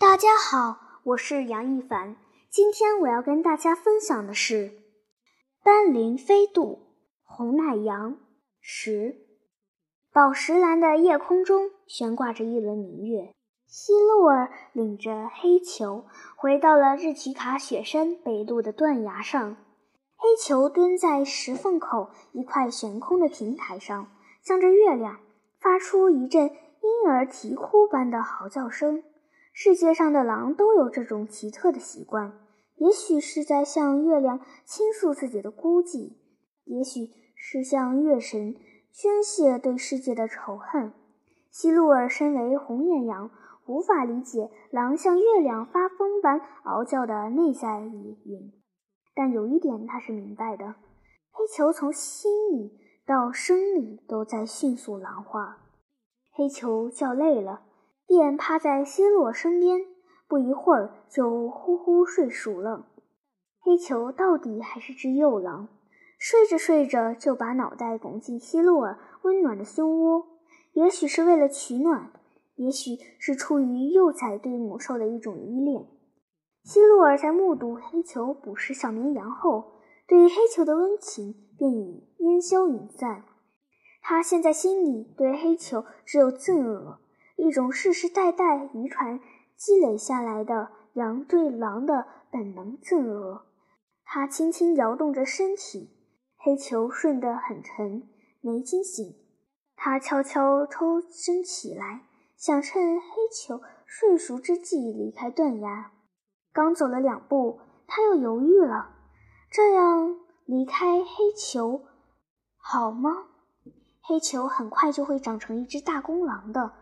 大家好，我是杨一凡。今天我要跟大家分享的是《斑羚飞渡》红奶羊十。宝石蓝的夜空中悬挂着一轮明月，希洛尔领着黑球回到了日奇卡雪山北麓的断崖上。黑球蹲在石缝口一块悬空的平台上，向着月亮发出一阵婴儿啼哭般的嚎叫声。世界上的狼都有这种奇特的习惯，也许是在向月亮倾诉自己的孤寂，也许是向月神宣泄对世界的仇恨。希路尔身为红眼羊，无法理解狼向月亮发疯般嗷叫的内在意蕴，但有一点他是明白的：黑球从心理到生理都在迅速狼化。黑球叫累了。便趴在希洛身边，不一会儿就呼呼睡熟了。黑球到底还是只幼狼，睡着睡着就把脑袋拱进希洛尔温暖的胸窝。也许是为了取暖，也许是出于幼崽对母兽的一种依恋。希洛尔在目睹黑球捕食小绵羊后，对黑球的温情便已烟消云散。他现在心里对黑球只有憎恶。一种世世代代遗传积累下来的羊对狼的本能憎恶。它轻轻摇动着身体，黑球顺得很沉，没惊醒。它悄悄抽身起来，想趁黑球睡熟之际离开断崖。刚走了两步，他又犹豫了：这样离开黑球好吗？黑球很快就会长成一只大公狼的。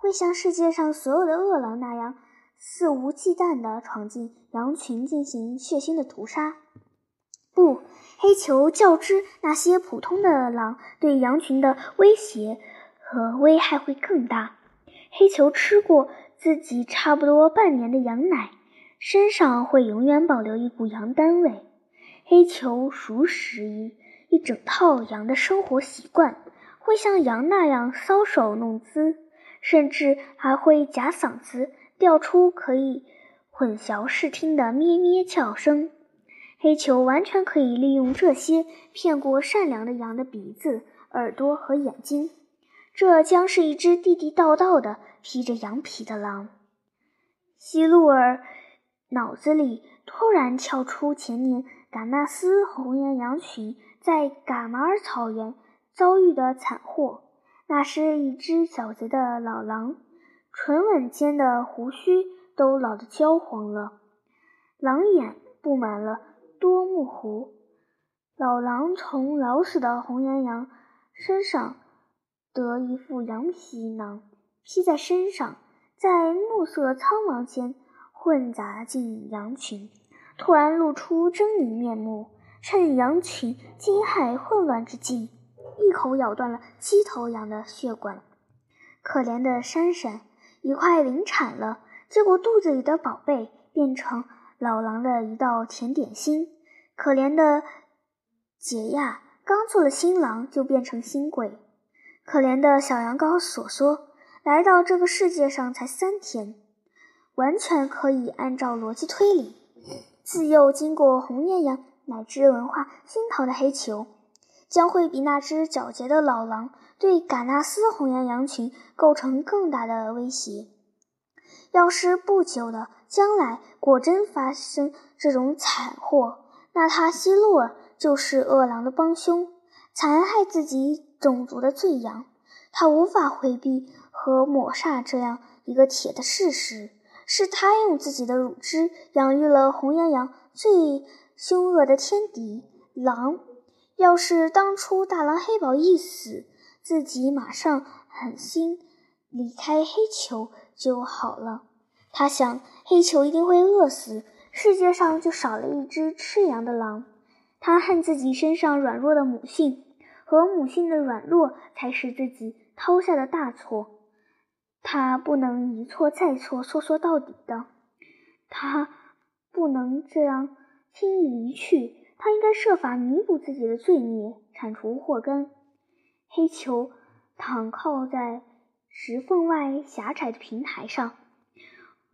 会像世界上所有的恶狼那样肆无忌惮地闯进羊群进行血腥的屠杀。不，黑球较之那些普通的狼对羊群的威胁和危害会更大。黑球吃过自己差不多半年的羊奶，身上会永远保留一股羊膻味。黑球熟识一一整套羊的生活习惯，会像羊那样搔首弄姿。甚至还会假嗓子调出可以混淆视听的咩咩叫声。黑球完全可以利用这些骗过善良的羊的鼻子、耳朵和眼睛。这将是一只地地道道的披着羊皮的狼。希路尔脑子里突然跳出前年嘎纳斯红岩羊群在嘎马尔草原遭遇的惨祸。那是一只狡黠的老狼，唇吻间的胡须都老得焦黄了，狼眼布满了多目糊。老狼从老死的红岩羊身上得一副羊皮囊披在身上，在暮色苍茫间混杂进羊群，突然露出狰狞面目，趁羊群惊骇混乱之际。一口咬断了七头羊的血管，可怜的珊珊，一块临产了，结果肚子里的宝贝变成老狼的一道甜点心。可怜的杰亚，刚做了新郎就变成新鬼。可怜的小羊羔索索，来到这个世界上才三天，完全可以按照逻辑推理，自幼经过红艳阳乃至文化熏陶的黑球。将会比那只狡黠的老狼对嘎纳斯红羊羊群构成更大的威胁。要是不久的将来果真发生这种惨祸，那他希洛尔就是恶狼的帮凶，残害自己种族的罪羊。他无法回避和抹煞这样一个铁的事实：是他用自己的乳汁养育了红羊羊最凶恶的天敌狼。要是当初大狼黑宝一死，自己马上狠心离开黑球就好了。他想，黑球一定会饿死，世界上就少了一只吃羊的狼。他恨自己身上软弱的母性，和母性的软弱才是自己掏下的大错。他不能一错再错，说说到底的。他不能这样轻易离去。他应该设法弥补自己的罪孽，铲除祸根。黑球躺靠在石缝外狭窄的平台上，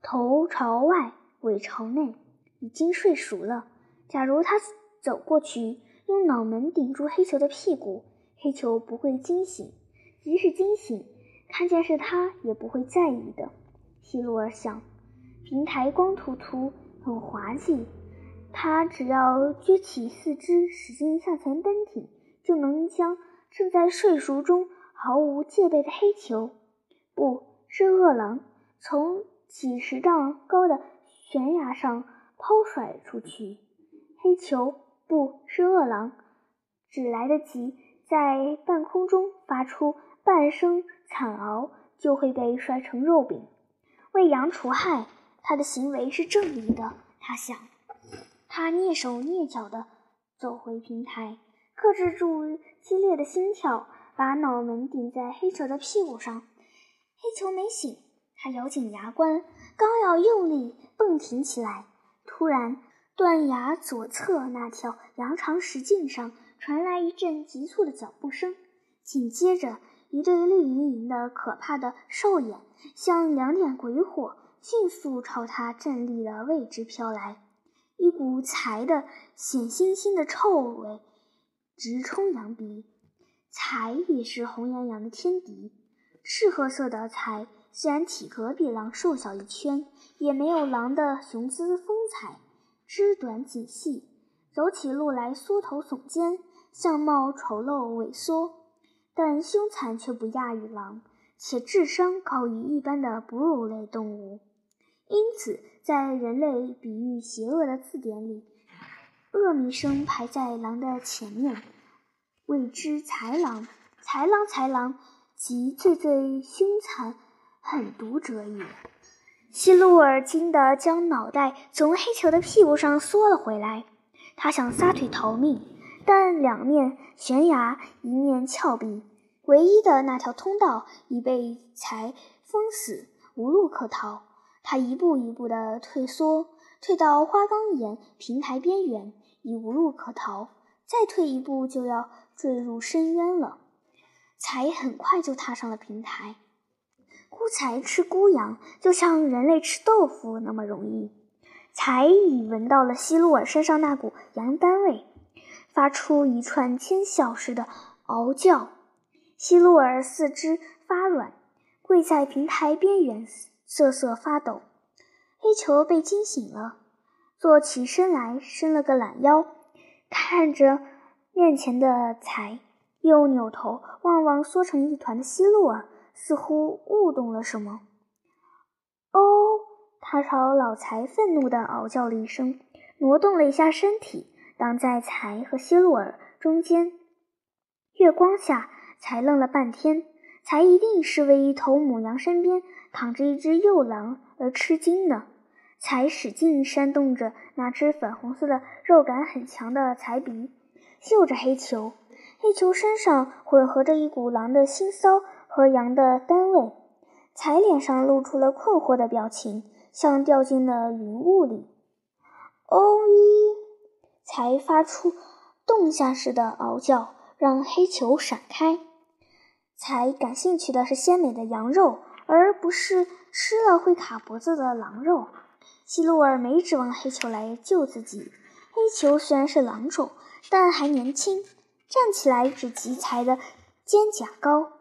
头朝外，尾朝内，已经睡熟了。假如他走过去，用脑门顶住黑球的屁股，黑球不会惊醒；即使惊醒，看见是他也不会在意的。希洛尔想，平台光秃秃，很滑稽。他只要撅起四肢，使劲向前蹬挺，就能将正在睡熟中毫无戒备的黑球，不是饿狼，从几十丈高的悬崖上抛甩出去。黑球不是饿狼，只来得及在半空中发出半声惨嗷，就会被摔成肉饼。为羊除害，他的行为是正义的。他想，他蹑手蹑脚地走回平台，克制住激烈的心跳，把脑门顶在黑球的屁股上。黑球没醒，他咬紧牙关，刚要用力蹦挺起来，突然，断崖左侧那条羊肠石径上传来一阵急促的脚步声，紧接着。一对绿莹莹的、可怕的兽眼，像两点鬼火，迅速朝他站立的位置飘来。一股柴的咸腥腥的臭味直冲羊鼻。柴也是红羊羊的天敌。赤褐色的柴虽然体格比狼瘦小一圈，也没有狼的雄姿风采，肢短颈细，走起路来缩头耸肩，相貌丑陋萎缩。但凶残却不亚于狼，且智商高于一般的哺乳类动物。因此，在人类比喻邪恶的字典里，恶名声排在狼的前面，谓之豺狼。豺狼，豺狼，即最最凶残、狠毒者也。希鲁尔惊得将脑袋从黑球的屁股上缩了回来，他想撒腿逃命。但两面悬崖一面峭壁，唯一的那条通道已被柴封死，无路可逃。他一步一步地退缩，退到花岗岩平台边缘，已无路可逃。再退一步，就要坠入深渊了。才很快就踏上了平台。孤柴吃孤羊，就像人类吃豆腐那么容易。才已闻到了希洛尔身上那股羊膻味。发出一串尖啸似的嗷叫，希洛尔四肢发软，跪在平台边缘瑟瑟发抖。黑球被惊醒了，坐起身来，伸了个懒腰，看着面前的财，又扭头望望缩成一团的希洛尔，似乎悟懂了什么。哦，他朝老财愤怒地嗷叫了一声，挪动了一下身体。挡在才和希洛尔中间，月光下，才愣了半天。才一定是为一头母羊身边躺着一只幼狼而吃惊呢。才使劲扇动着那只粉红色的、肉感很强的才鼻，嗅着黑球。黑球身上混合着一股狼的腥骚和羊的膻味。才脸上露出了困惑的表情，像掉进了云雾里。哦咦！才发出洞下似的嗷叫，让黑球闪开。才感兴趣的是鲜美的羊肉，而不是吃了会卡脖子的狼肉。希洛尔没指望黑球来救自己。黑球虽然是狼种，但还年轻，站起来只及才的肩胛高，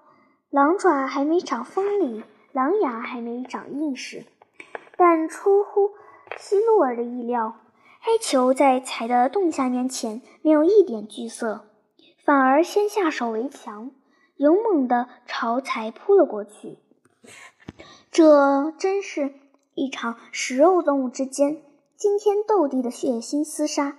狼爪还没长锋利，狼牙还没长硬实。但出乎希洛尔的意料。黑球在财的洞下面前没有一点惧色，反而先下手为强，勇猛地朝财扑了过去。这真是一场食肉动物之间惊天斗地的血腥厮杀。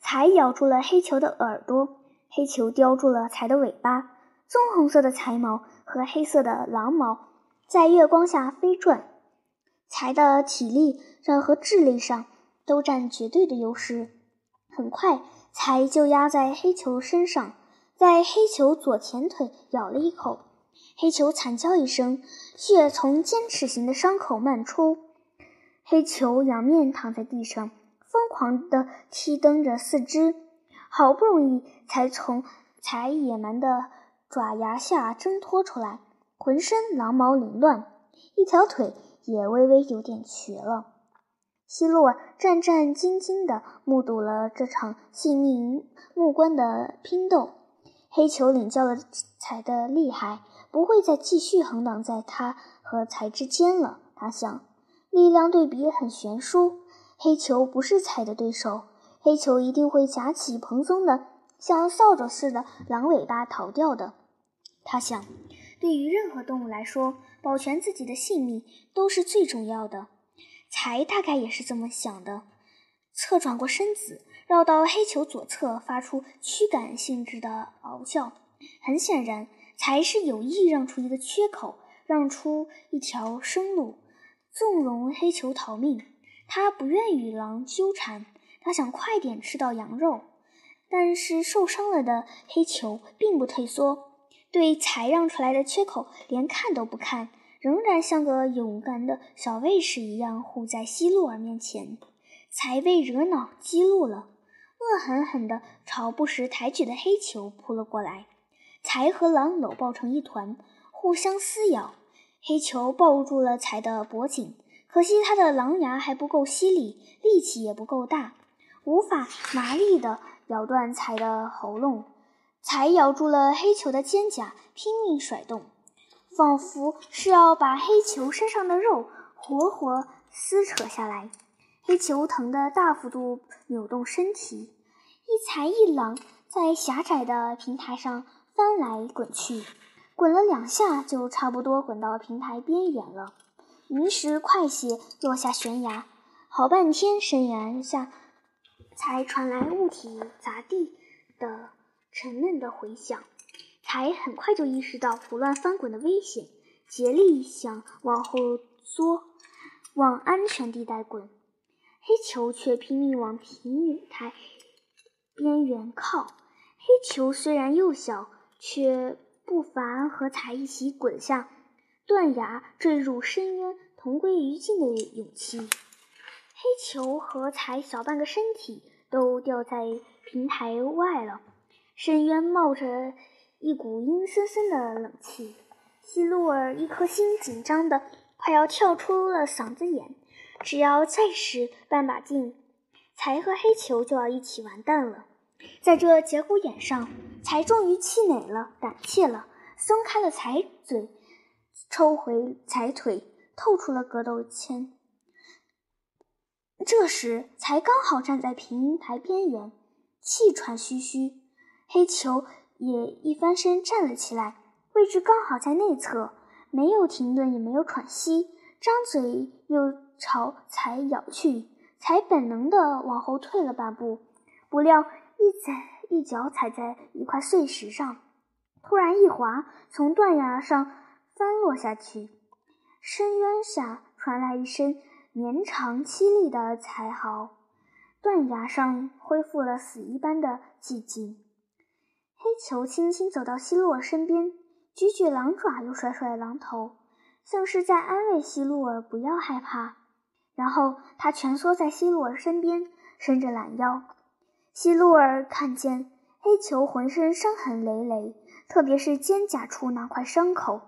财咬住了黑球的耳朵，黑球叼住了财的尾巴。棕红色的财毛和黑色的狼毛在月光下飞转。财的体力上和智力上。都占绝对的优势，很快才就压在黑球身上，在黑球左前腿咬了一口，黑球惨叫一声，血从尖齿形的伤口漫出，黑球仰面躺在地上，疯狂地踢蹬着四肢，好不容易才从才野蛮的爪牙下挣脱出来，浑身狼毛凌乱，一条腿也微微有点瘸了。希洛尔战战兢兢地目睹了这场性命攸关的拼斗。黑球领教了才的厉害，不会再继续横挡在他和才之间了。他想，力量对比很悬殊，黑球不是才的对手，黑球一定会夹起蓬松的像扫帚似的狼尾巴逃掉的。他想，对于任何动物来说，保全自己的性命都是最重要的。才大概也是这么想的，侧转过身子，绕到黑球左侧，发出驱赶性质的嗷叫。很显然，才是有意让出一个缺口，让出一条生路，纵容黑球逃命。他不愿与狼纠缠，他想快点吃到羊肉。但是受伤了的黑球并不退缩，对才让出来的缺口连看都不看。仍然像个勇敢的小卫士一样护在希洛尔面前，才被惹恼激怒了，恶狠狠地朝不时抬举的黑球扑了过来。才和狼搂抱成一团，互相撕咬。黑球抱住了才的脖颈，可惜他的狼牙还不够犀利，力气也不够大，无法麻利地咬断才的喉咙。才咬住了黑球的肩胛，拼命甩动。仿佛是要把黑球身上的肉活活撕扯下来，黑球疼得大幅度扭动身体，一才一狼在狭窄的平台上翻来滚去，滚了两下就差不多滚到平台边缘了，于是快些落下悬崖。好半天深渊下才传来物体砸地的沉闷的回响。才很快就意识到胡乱翻滚的危险，竭力想往后缩，往安全地带滚。黑球却拼命往平台边缘靠。黑球虽然幼小，却不乏和才一起滚下断崖、坠入深渊、同归于尽的勇气。黑球和才小半个身体都掉在平台外了，深渊冒着。一股阴森森的冷气，希洛尔一颗心紧张的快要跳出了嗓子眼。只要再使半把劲，才和黑球就要一起完蛋了。在这节骨眼上，才终于气馁了，胆怯了，松开了才嘴，抽回才腿，透出了格斗圈。这时，才刚好站在平台边缘，气喘吁吁。黑球。也一翻身站了起来，位置刚好在内侧，没有停顿，也没有喘息，张嘴又朝才咬去。才本能地往后退了半步，不料一踩一脚踩在一块碎石上，突然一滑，从断崖上翻落下去。深渊下传来一声绵长凄厉的才嚎，断崖上恢复了死一般的寂静。黑球轻轻走到希洛身边，举举狼爪，又甩甩狼头，像是在安慰希洛尔不要害怕。然后他蜷缩在希洛尔身边，伸着懒腰。希洛尔看见黑球浑身伤痕累累，特别是肩胛处那块伤口，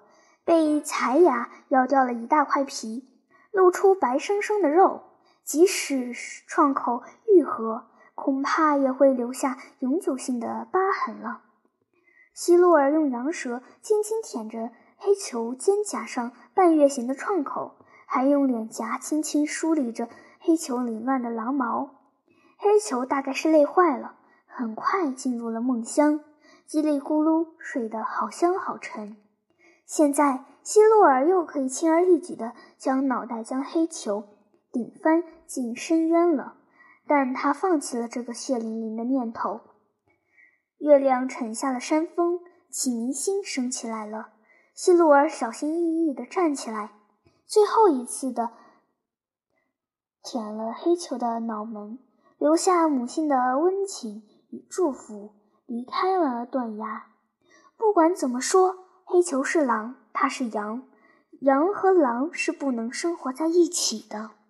被裁牙咬掉了一大块皮，露出白生生的肉。即使创口愈合，恐怕也会留下永久性的疤痕了。希洛尔用羊舌轻轻舔着黑球肩胛上半月形的创口，还用脸颊轻轻梳理着黑球凌乱的狼毛。黑球大概是累坏了，很快进入了梦乡，叽里咕噜睡得好香好沉。现在，希洛尔又可以轻而易举地将脑袋将黑球顶翻进深渊了，但他放弃了这个血淋淋的念头。月亮沉下了山峰，启明星升起来了。希洛尔小心翼翼地站起来，最后一次的舔了黑球的脑门，留下母性的温情与祝福，离开了断崖。不管怎么说，黑球是狼，它是羊，羊和狼是不能生活在一起的。